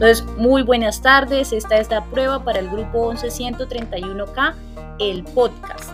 Entonces, muy buenas tardes. Esta es la prueba para el grupo 11131K, el podcast.